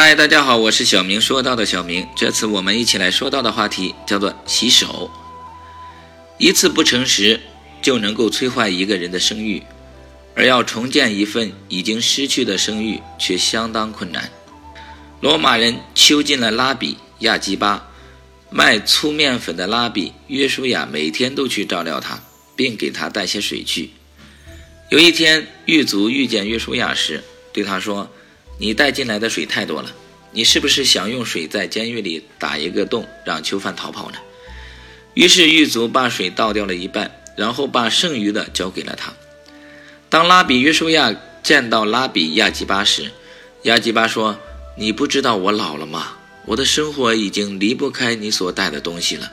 嗨，大家好，我是小明。说到的小明，这次我们一起来说到的话题叫做洗手。一次不诚实就能够摧坏一个人的声誉，而要重建一份已经失去的声誉却相当困难。罗马人囚禁了拉比亚基巴，卖粗面粉的拉比约书亚每天都去照料他，并给他带些水去。有一天，狱卒遇见约书亚时，对他说。你带进来的水太多了，你是不是想用水在监狱里打一个洞，让囚犯逃跑呢？于是狱卒把水倒掉了一半，然后把剩余的交给了他。当拉比约书亚见到拉比亚基巴时，亚基巴说：“你不知道我老了吗？我的生活已经离不开你所带的东西了。”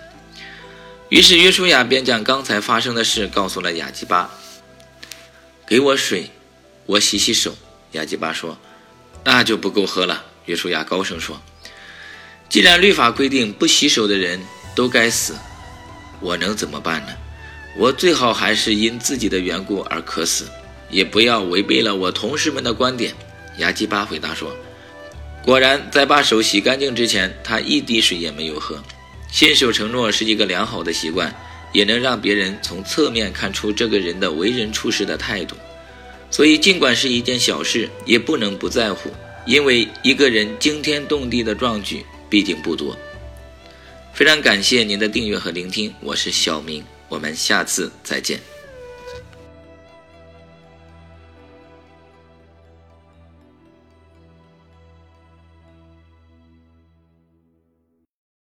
于是约书亚便将刚才发生的事告诉了亚基巴：“给我水，我洗洗手。”亚基巴说。那就不够喝了。约书亚高声说：“既然律法规定不洗手的人都该死，我能怎么办呢？我最好还是因自己的缘故而渴死，也不要违背了我同事们的观点。”亚基巴回答说：“果然，在把手洗干净之前，他一滴水也没有喝。信守承诺是一个良好的习惯，也能让别人从侧面看出这个人的为人处事的态度。”所以，尽管是一件小事，也不能不在乎，因为一个人惊天动地的壮举毕竟不多。非常感谢您的订阅和聆听，我是小明，我们下次再见。